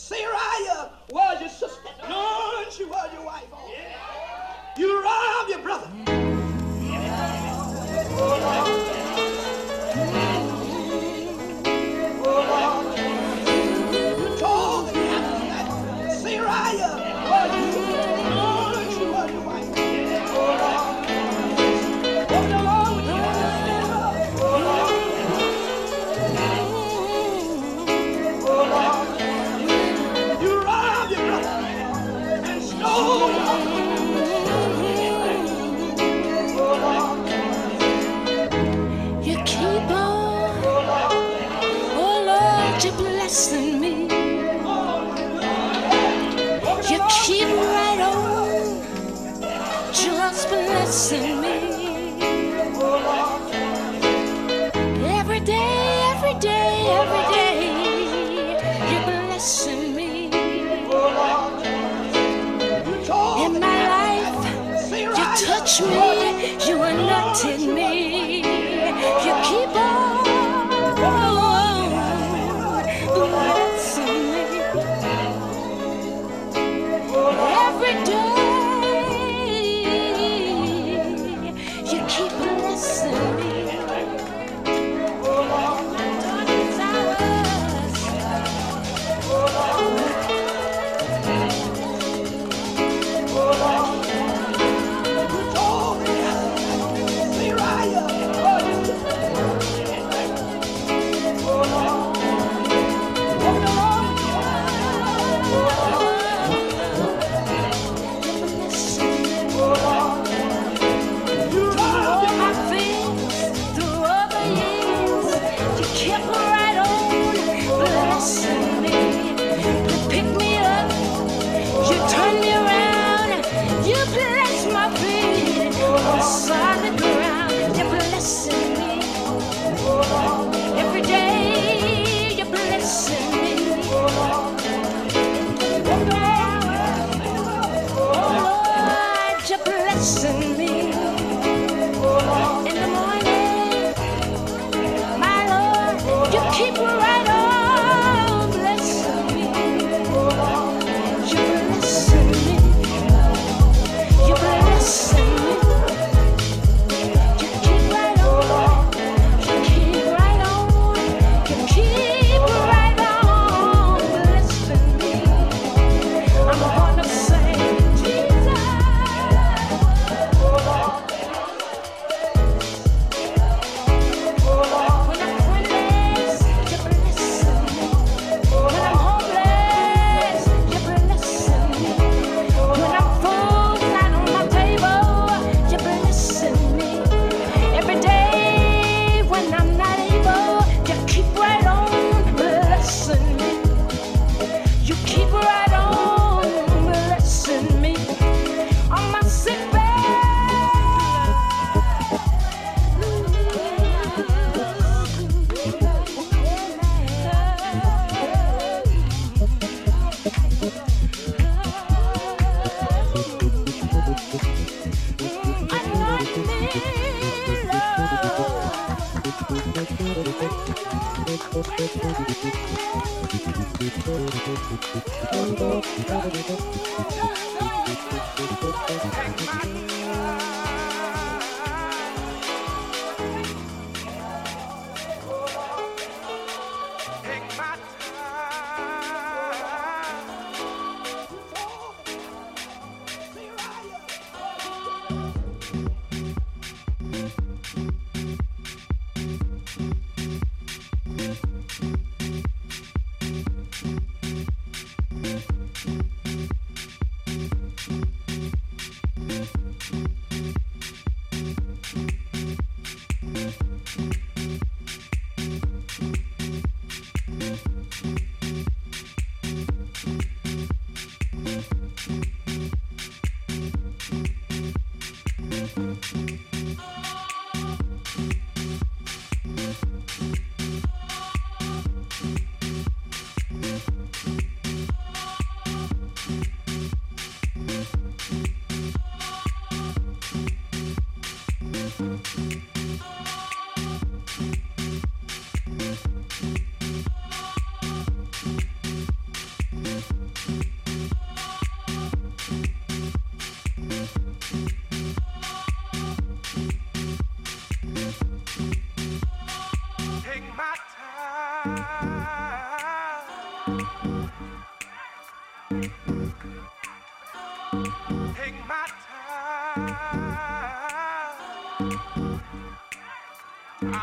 Sarah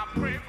pray